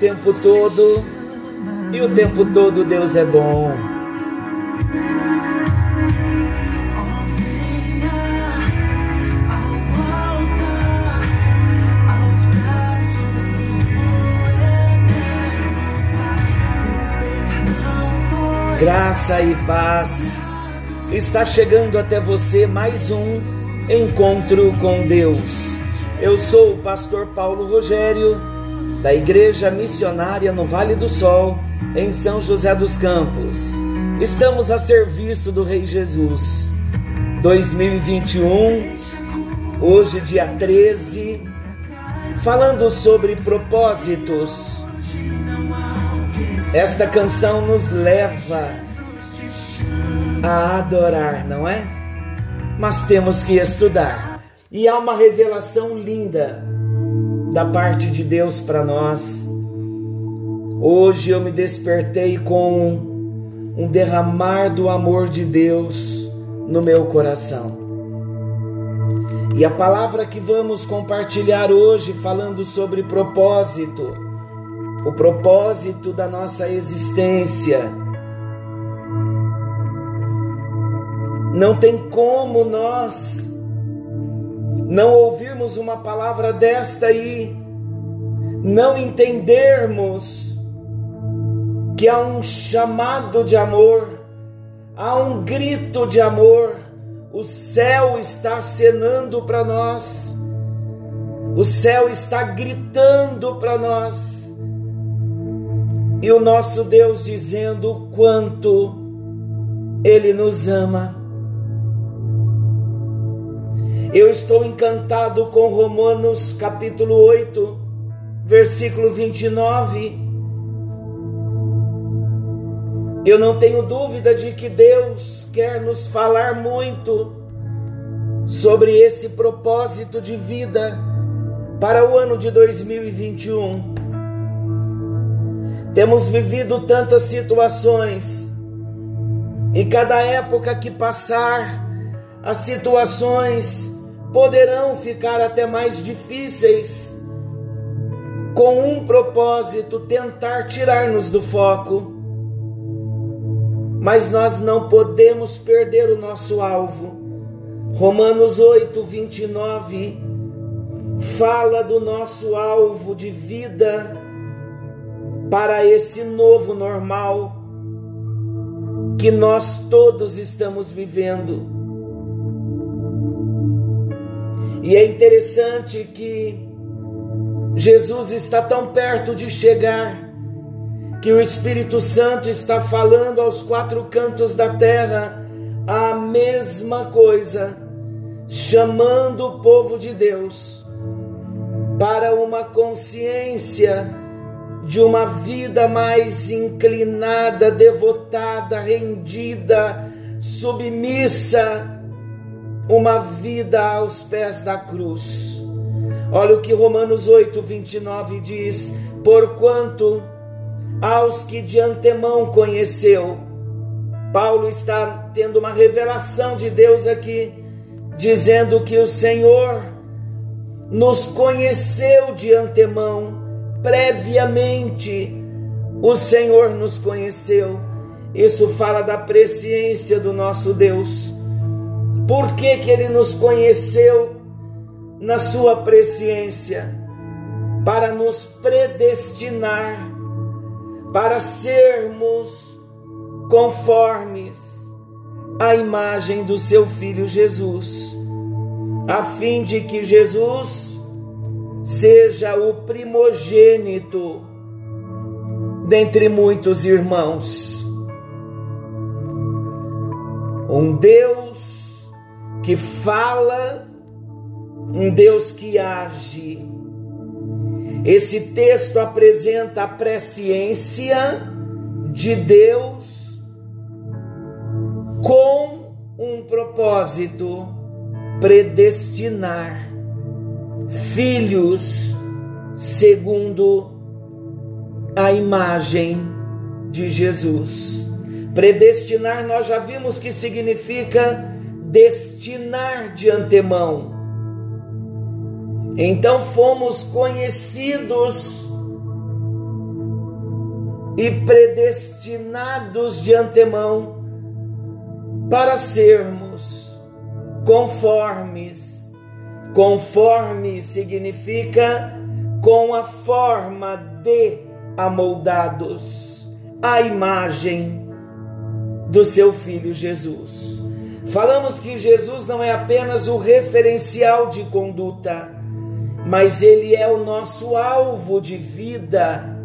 tempo todo e o tempo todo Deus é bom. Graça e paz. Está chegando até você mais um encontro com Deus. Eu sou o pastor Paulo Rogério, da Igreja Missionária no Vale do Sol, em São José dos Campos. Estamos a serviço do Rei Jesus. 2021, hoje, dia 13, falando sobre propósitos. Esta canção nos leva a adorar, não é? Mas temos que estudar. E há uma revelação linda da parte de Deus para nós. Hoje eu me despertei com um derramar do amor de Deus no meu coração. E a palavra que vamos compartilhar hoje, falando sobre propósito, o propósito da nossa existência. Não tem como nós não ouvirmos uma palavra desta e não entendermos que há um chamado de amor, há um grito de amor, o céu está acenando para nós, o céu está gritando para nós, e o nosso Deus dizendo o quanto Ele nos ama. Eu estou encantado com Romanos capítulo 8, versículo 29. Eu não tenho dúvida de que Deus quer nos falar muito sobre esse propósito de vida para o ano de 2021. Temos vivido tantas situações e cada época que passar, as situações poderão ficar até mais difíceis, com um propósito: tentar tirar-nos do foco. Mas nós não podemos perder o nosso alvo. Romanos 8, 29 fala do nosso alvo de vida para esse novo normal que nós todos estamos vivendo. E é interessante que Jesus está tão perto de chegar que o Espírito Santo está falando aos quatro cantos da terra a mesma coisa, chamando o povo de Deus para uma consciência de uma vida mais inclinada, devotada, rendida, submissa, uma vida aos pés da cruz. Olha o que Romanos 8, 29 diz: Porquanto aos que de antemão conheceu, Paulo está tendo uma revelação de Deus aqui, dizendo que o Senhor nos conheceu de antemão previamente o Senhor nos conheceu. Isso fala da presciência do nosso Deus. Por que, que ele nos conheceu na sua presciência? Para nos predestinar, para sermos conformes à imagem do seu filho Jesus, a fim de que Jesus seja o primogênito dentre muitos irmãos. Um Deus que fala, um Deus que age. Esse texto apresenta a presciência de Deus com um propósito predestinar filhos segundo a imagem de Jesus. Predestinar, nós já vimos que significa destinar de antemão. Então fomos conhecidos e predestinados de antemão para sermos conformes. Conforme significa com a forma de amoldados, a imagem do seu filho Jesus. Falamos que Jesus não é apenas o referencial de conduta, mas ele é o nosso alvo de vida.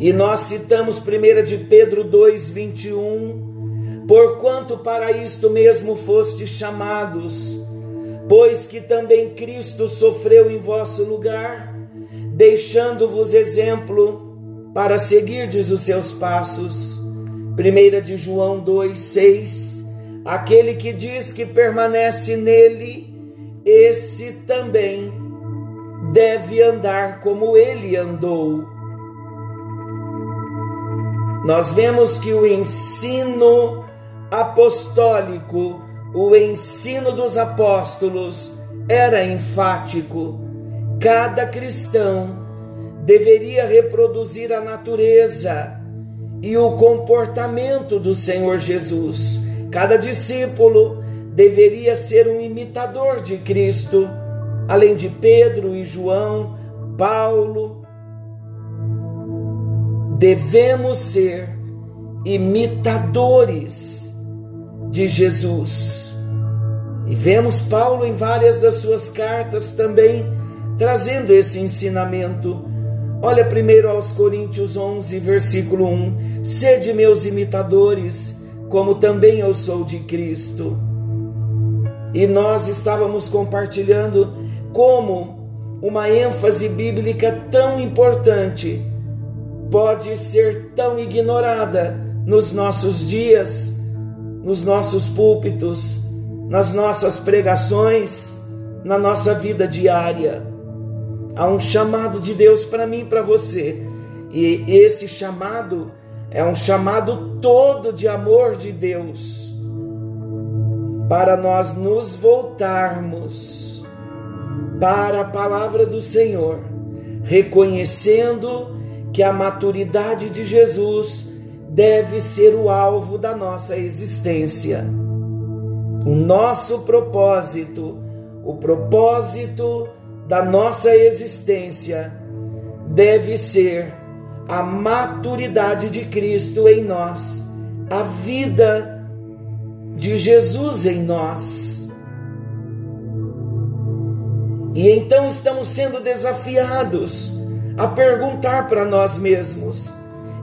E nós citamos 1 de Pedro 2:21, porquanto para isto mesmo foste chamados, pois que também Cristo sofreu em vosso lugar, deixando-vos exemplo para seguirdes os seus passos. 1 de João 2:6, aquele que diz que permanece nele, esse também deve andar como ele andou. Nós vemos que o ensino apostólico, o ensino dos apóstolos, era enfático. Cada cristão deveria reproduzir a natureza e o comportamento do Senhor Jesus. Cada discípulo deveria ser um imitador de Cristo, além de Pedro e João, Paulo. Devemos ser imitadores de Jesus. E vemos Paulo em várias das suas cartas também trazendo esse ensinamento. Olha primeiro aos Coríntios 11, versículo 1: Sede meus imitadores, como também eu sou de Cristo e nós estávamos compartilhando como uma ênfase bíblica tão importante pode ser tão ignorada nos nossos dias, nos nossos púlpitos, nas nossas pregações, na nossa vida diária. Há um chamado de Deus para mim e para você, e esse chamado é um chamado todo de amor de Deus para nós nos voltarmos para a palavra do Senhor, reconhecendo que a maturidade de Jesus deve ser o alvo da nossa existência. O nosso propósito, o propósito da nossa existência deve ser a maturidade de Cristo em nós, a vida de Jesus em nós. E então estamos sendo desafiados a perguntar para nós mesmos: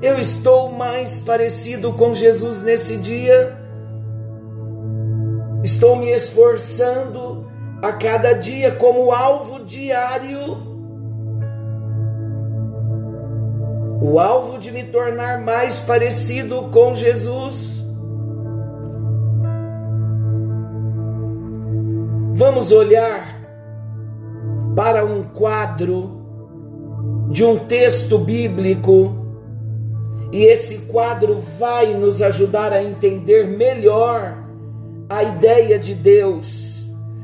eu estou mais parecido com Jesus nesse dia? Estou me esforçando a cada dia como alvo diário? O alvo de me tornar mais parecido com Jesus? Vamos olhar para um quadro de um texto bíblico e esse quadro vai nos ajudar a entender melhor a ideia de Deus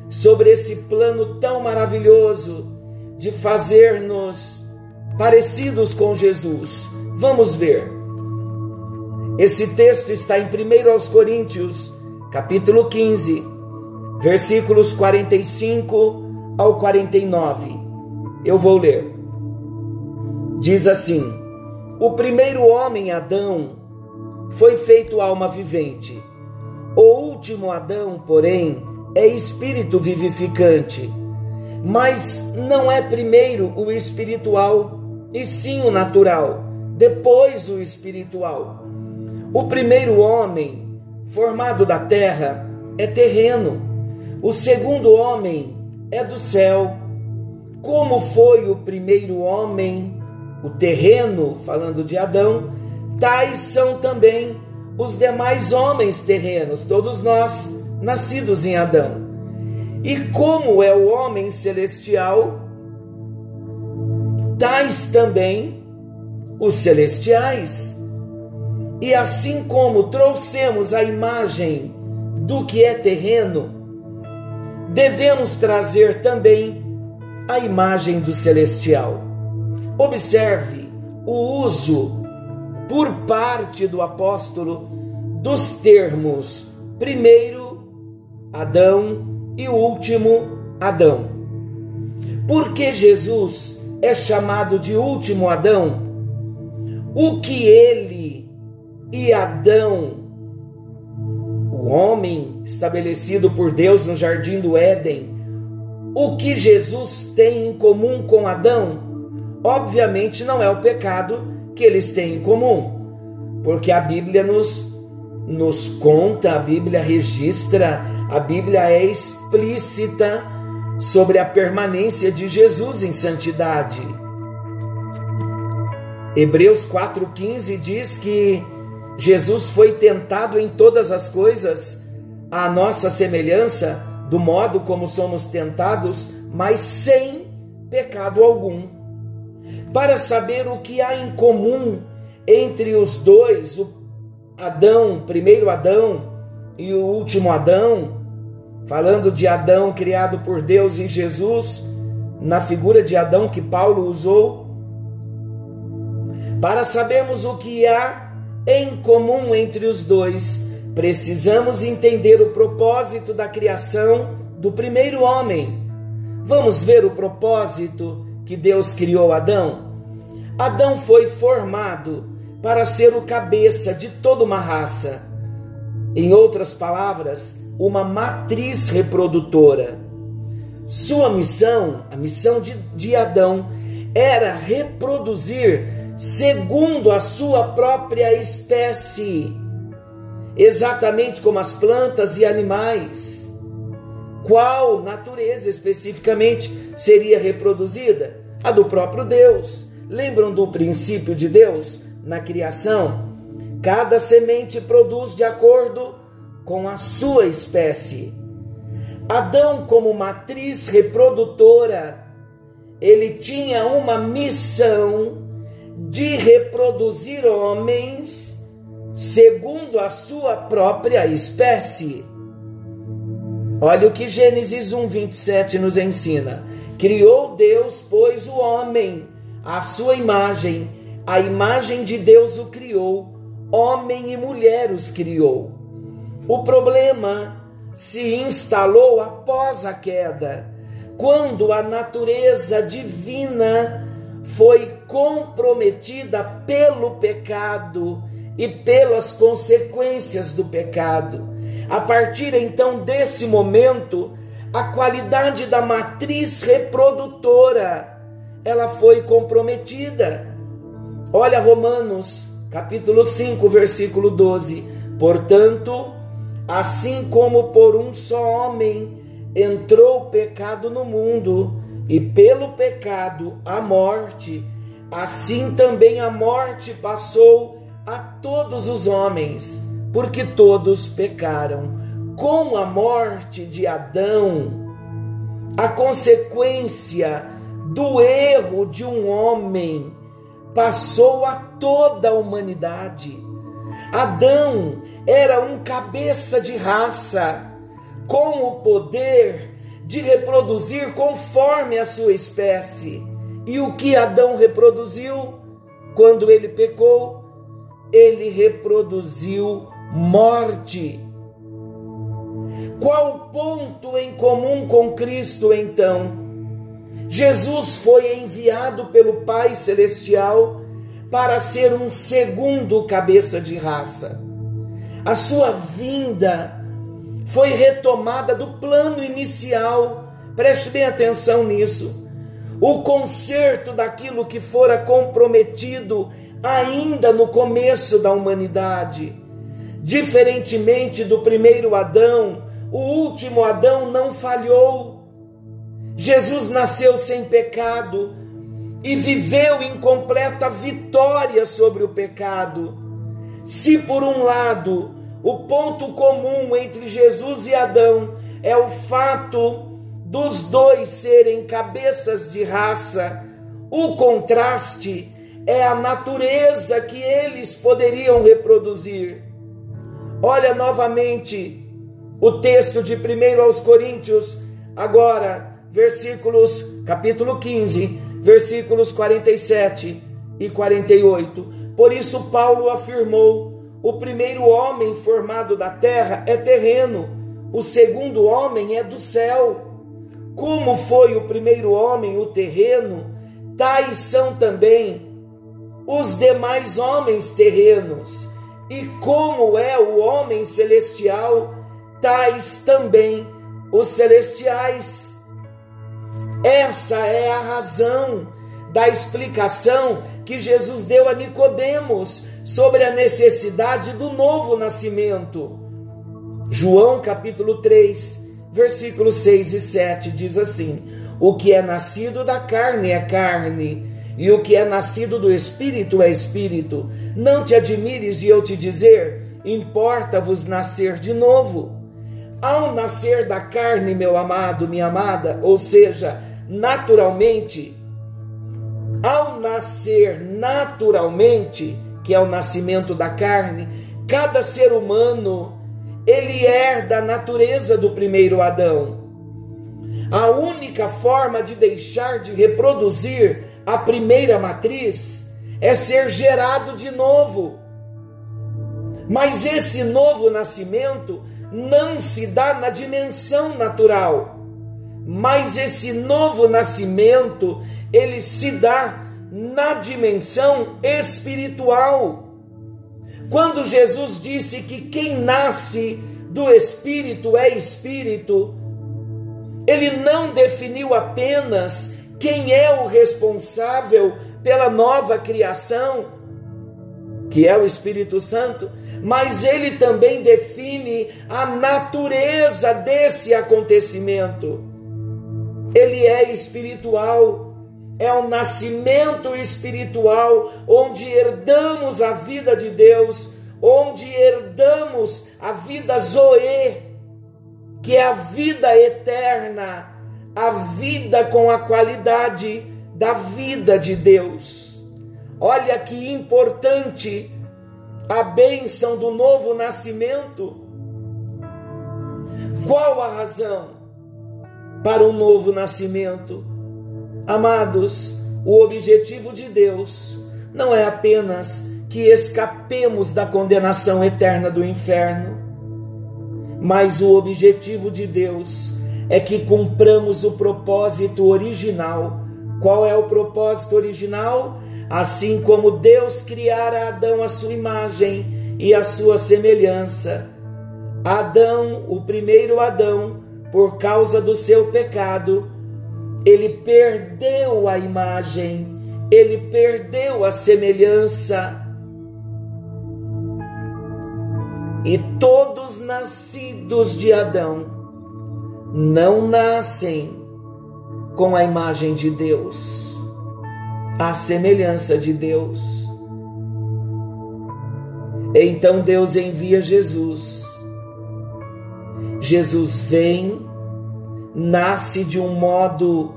sobre esse plano tão maravilhoso de fazer-nos parecidos com Jesus. Vamos ver. Esse texto está em 1 aos Coríntios, capítulo 15, versículos 45 ao 49. Eu vou ler. Diz assim: O primeiro homem, Adão, foi feito alma vivente. O último Adão, porém, é espírito vivificante. Mas não é primeiro o espiritual, e sim o natural, depois o espiritual. O primeiro homem, formado da terra, é terreno o segundo homem é do céu. Como foi o primeiro homem, o terreno, falando de Adão, tais são também os demais homens terrenos, todos nós nascidos em Adão. E como é o homem celestial, tais também os celestiais. E assim como trouxemos a imagem do que é terreno, devemos trazer também a imagem do celestial. Observe o uso por parte do apóstolo dos termos primeiro Adão e último Adão. Por que Jesus é chamado de último Adão? O que ele e Adão, o homem estabelecido por Deus no jardim do Éden, o que Jesus tem em comum com Adão? Obviamente não é o pecado que eles têm em comum, porque a Bíblia nos nos conta, a Bíblia registra, a Bíblia é explícita sobre a permanência de Jesus em santidade. Hebreus 4,15 diz que Jesus foi tentado em todas as coisas, à nossa semelhança, do modo como somos tentados, mas sem pecado algum. Para saber o que há em comum entre os dois, o Adão, primeiro Adão e o último Adão, falando de Adão criado por Deus em Jesus, na figura de Adão que Paulo usou, para sabermos o que há em comum entre os dois, precisamos entender o propósito da criação do primeiro homem. Vamos ver o propósito que Deus criou Adão? Adão foi formado para ser o cabeça de toda uma raça. Em outras palavras, uma matriz reprodutora. Sua missão, a missão de, de Adão, era reproduzir segundo a sua própria espécie, exatamente como as plantas e animais. Qual natureza especificamente seria reproduzida? A do próprio Deus. Lembram do princípio de Deus? na criação, cada semente produz de acordo com a sua espécie. Adão, como matriz reprodutora, ele tinha uma missão de reproduzir homens segundo a sua própria espécie. Olha o que Gênesis 1:27 nos ensina. Criou Deus, pois, o homem à sua imagem, a imagem de Deus o criou, homem e mulher os criou. O problema se instalou após a queda, quando a natureza divina foi comprometida pelo pecado e pelas consequências do pecado. A partir então desse momento, a qualidade da matriz reprodutora ela foi comprometida. Olha Romanos, capítulo 5, versículo 12. Portanto, assim como por um só homem entrou o pecado no mundo, e pelo pecado a morte, assim também a morte passou a todos os homens, porque todos pecaram. Com a morte de Adão, a consequência do erro de um homem passou a toda a humanidade. Adão era um cabeça de raça, com o poder de reproduzir conforme a sua espécie. E o que Adão reproduziu quando ele pecou? Ele reproduziu morte. Qual o ponto em comum com Cristo então? Jesus foi enviado pelo Pai Celestial para ser um segundo cabeça de raça. A sua vinda foi retomada do plano inicial, preste bem atenção nisso. O conserto daquilo que fora comprometido ainda no começo da humanidade. Diferentemente do primeiro Adão, o último Adão não falhou Jesus nasceu sem pecado e viveu em completa vitória sobre o pecado. Se por um lado o ponto comum entre Jesus e Adão é o fato dos dois serem cabeças de raça, O contraste é a natureza que eles poderiam reproduzir. Olha novamente o texto de 1 aos Coríntios, agora, versículos, capítulo 15, versículos 47 e 48. Por isso, Paulo afirmou: o primeiro homem formado da terra é terreno, o segundo homem é do céu. Como foi o primeiro homem o terreno, tais são também os demais homens terrenos. E como é o homem celestial, tais também os celestiais. Essa é a razão da explicação que Jesus deu a Nicodemos sobre a necessidade do novo nascimento. João capítulo 3, versículos 6 e 7 diz assim: O que é nascido da carne é carne, e o que é nascido do espírito é espírito. Não te admires de eu te dizer, importa-vos nascer de novo. Ao nascer da carne, meu amado, minha amada, ou seja, naturalmente, ao nascer naturalmente, que é o nascimento da carne, cada ser humano ele herda a natureza do primeiro Adão. A única forma de deixar de reproduzir a primeira matriz é ser gerado de novo. Mas esse novo nascimento não se dá na dimensão natural, mas esse novo nascimento ele se dá na dimensão espiritual. Quando Jesus disse que quem nasce do Espírito é Espírito, ele não definiu apenas quem é o responsável pela nova criação, que é o Espírito Santo, mas ele também define a natureza desse acontecimento. Ele é espiritual é o nascimento espiritual, onde herdamos a vida de Deus, onde herdamos a vida Zoe, que é a vida eterna, a vida com a qualidade da vida de Deus. Olha que importante a bênção do novo nascimento. Qual a razão para o novo nascimento? Amados, o objetivo de Deus não é apenas que escapemos da condenação eterna do inferno, mas o objetivo de Deus é que cumpramos o propósito original. Qual é o propósito original? Assim como Deus criara Adão à sua imagem e à sua semelhança. Adão, o primeiro Adão, por causa do seu pecado, ele perdeu a imagem, ele perdeu a semelhança. E todos nascidos de Adão não nascem com a imagem de Deus, a semelhança de Deus. Então Deus envia Jesus. Jesus vem, nasce de um modo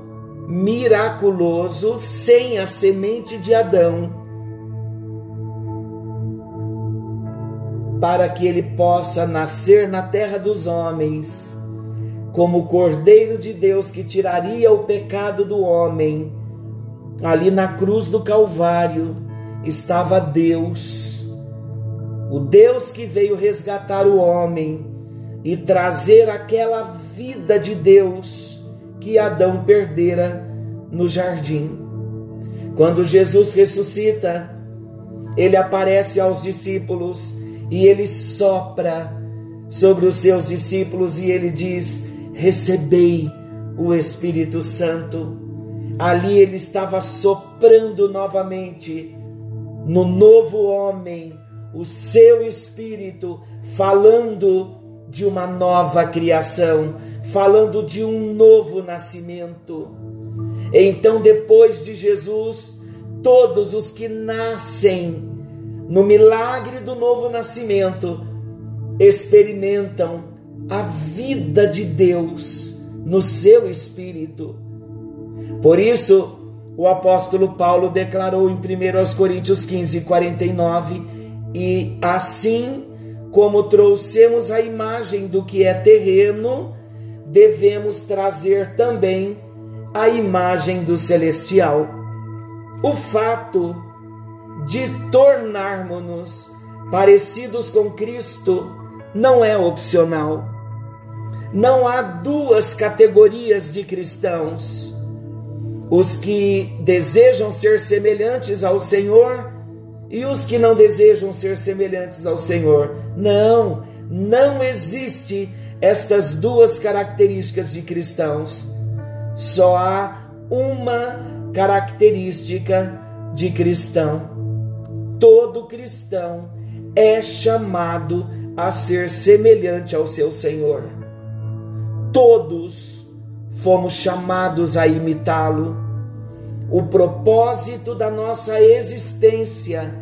miraculoso sem a semente de Adão, para que ele possa nascer na terra dos homens, como o Cordeiro de Deus que tiraria o pecado do homem. Ali na cruz do Calvário estava Deus, o Deus que veio resgatar o homem e trazer aquela vida de Deus que Adão perdera no jardim. Quando Jesus ressuscita, ele aparece aos discípulos e ele sopra sobre os seus discípulos e ele diz: Recebei o Espírito Santo. Ali ele estava soprando novamente no novo homem o seu espírito, falando de uma nova criação, falando de um novo nascimento. Então, depois de Jesus, todos os que nascem no milagre do novo nascimento experimentam a vida de Deus no seu espírito. Por isso, o apóstolo Paulo declarou em 1 Coríntios 15, 49: E assim como trouxemos a imagem do que é terreno, devemos trazer também a imagem do celestial. O fato de tornarmos-nos parecidos com Cristo não é opcional. Não há duas categorias de cristãos: os que desejam ser semelhantes ao Senhor e os que não desejam ser semelhantes ao Senhor. Não, não existe estas duas características de cristãos. Só há uma característica de cristão. Todo cristão é chamado a ser semelhante ao seu Senhor. Todos fomos chamados a imitá-lo. O propósito da nossa existência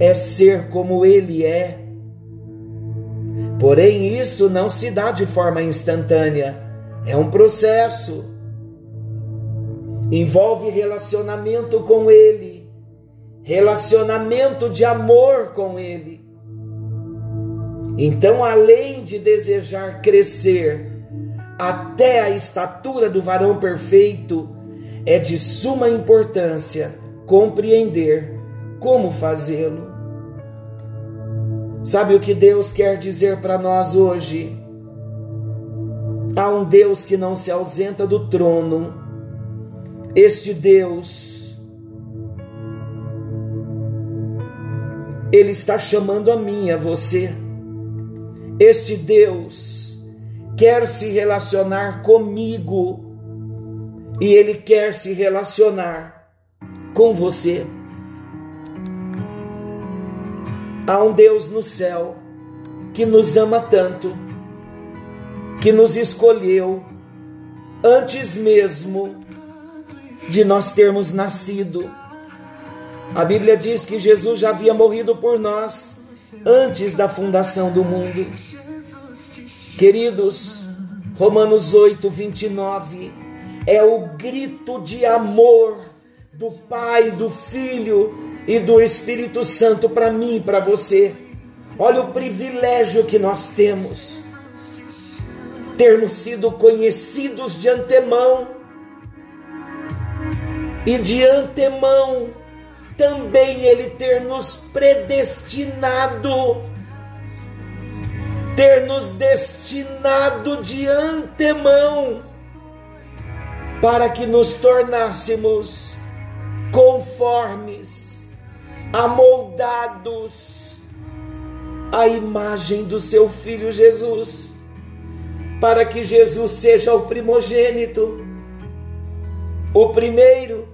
é ser como ele é. Porém, isso não se dá de forma instantânea, é um processo. Envolve relacionamento com ele, relacionamento de amor com ele. Então, além de desejar crescer até a estatura do varão perfeito, é de suma importância compreender como fazê-lo. Sabe o que Deus quer dizer para nós hoje? Há um Deus que não se ausenta do trono. Este Deus, Ele está chamando a mim, a você. Este Deus quer se relacionar comigo e Ele quer se relacionar com você. Há um Deus no céu que nos ama tanto, que nos escolheu antes mesmo de nós termos nascido. A Bíblia diz que Jesus já havia morrido por nós antes da fundação do mundo. Queridos, Romanos 8, 29 é o grito de amor do Pai, do Filho e do Espírito Santo para mim e para você. Olha o privilégio que nós temos. Termos sido conhecidos de antemão e de antemão também Ele ter nos predestinado, ter nos destinado de antemão para que nos tornássemos conformes amoldados à imagem do seu filho Jesus, para que Jesus seja o primogênito, o primeiro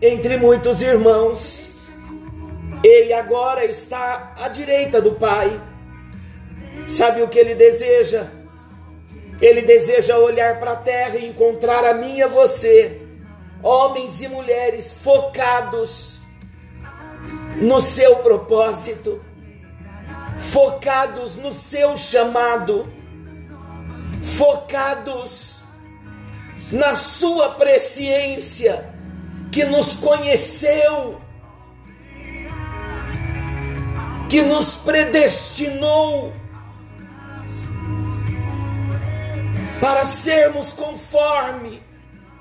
entre muitos irmãos. Ele agora está à direita do Pai. Sabe o que ele deseja? Ele deseja olhar para a terra e encontrar a mim e a você, homens e mulheres focados no seu propósito, focados no seu chamado, focados na sua presciência que nos conheceu, que nos predestinou para sermos conforme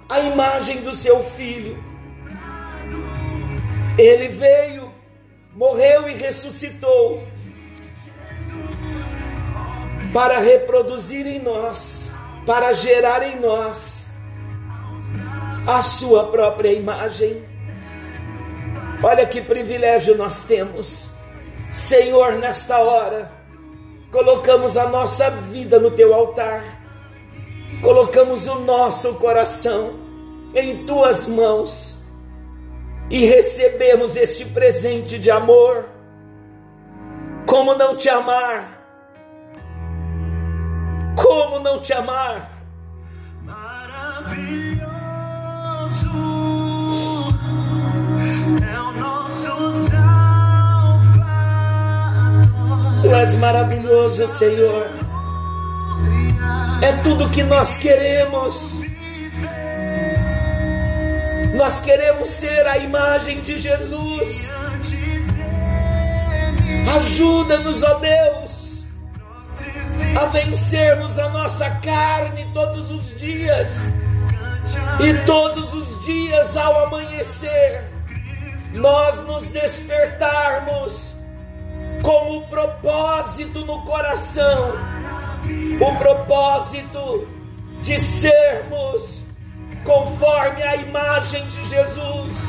a imagem do seu filho. Ele veio morreu e ressuscitou para reproduzir em nós, para gerar em nós a sua própria imagem. Olha que privilégio nós temos, Senhor, nesta hora, colocamos a nossa vida no teu altar, colocamos o nosso coração em tuas mãos e recebemos este presente de amor. Como não te amar? Como não te amar? Maravilhoso é o nosso Salvador. Tu és maravilhoso, Senhor. É tudo que nós queremos Nós queremos ser a imagem de Jesus. Ajuda-nos, ó Deus, a vencermos a nossa carne todos os dias. E todos os dias ao amanhecer, nós nos despertarmos com o propósito no coração, o propósito de sermos conforme a imagem de Jesus,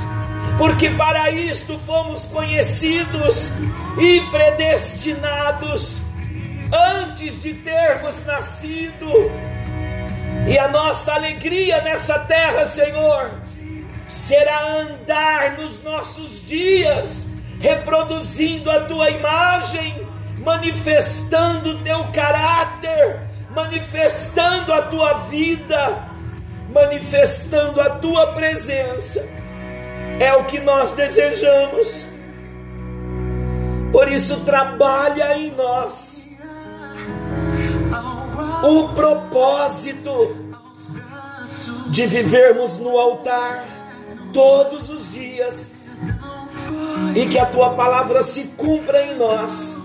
porque para isto fomos conhecidos e predestinados antes de termos nascido. E a nossa alegria nessa terra, Senhor, será andar nos nossos dias, reproduzindo a tua imagem, manifestando o teu caráter, manifestando a tua vida, manifestando a tua presença. É o que nós desejamos. Por isso, trabalha em nós o propósito de vivermos no altar todos os dias e que a tua palavra se cumpra em nós,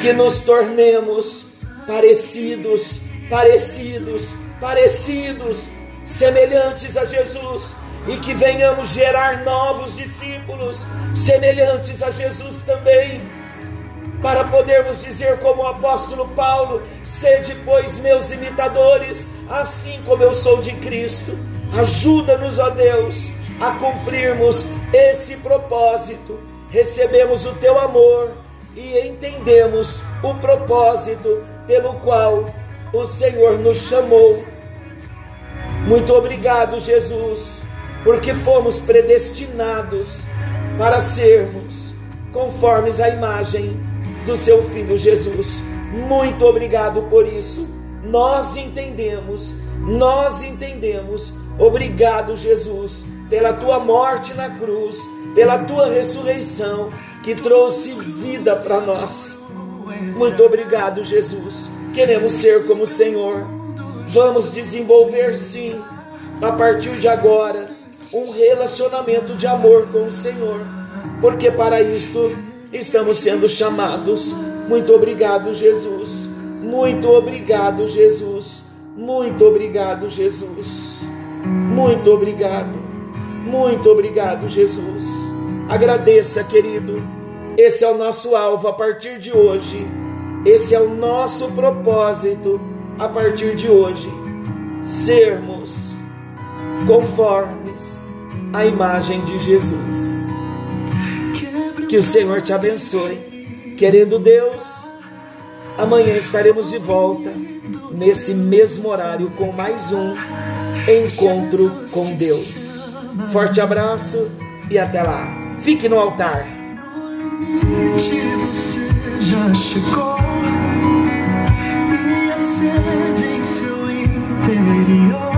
que nos tornemos parecidos, parecidos, parecidos, semelhantes a Jesus e que venhamos gerar novos discípulos semelhantes a Jesus também para podermos dizer, como o apóstolo Paulo: sede, pois, meus imitadores, assim como eu sou de Cristo. Ajuda-nos, ó Deus, a cumprirmos esse propósito. Recebemos o teu amor e entendemos o propósito pelo qual o Senhor nos chamou. Muito obrigado, Jesus, porque fomos predestinados para sermos conformes à imagem do seu filho Jesus. Muito obrigado por isso. Nós entendemos, nós entendemos. Obrigado, Jesus, pela tua morte na cruz, pela tua ressurreição que trouxe vida para nós. Muito obrigado, Jesus. Queremos ser como o Senhor. Vamos desenvolver, sim, a partir de agora, um relacionamento de amor com o Senhor, porque para isto estamos sendo chamados. Muito obrigado, Jesus. Muito obrigado, Jesus. Muito obrigado, Jesus. Muito obrigado. Muito obrigado, Jesus. Agradeça, querido. Esse é o nosso alvo a partir de hoje. Esse é o nosso propósito a partir de hoje. Sermos conformes à imagem de Jesus. Que o Senhor te abençoe. Querendo Deus, amanhã estaremos de volta nesse mesmo horário com mais um encontro com Deus. Forte abraço e até lá. Fique no altar. ability.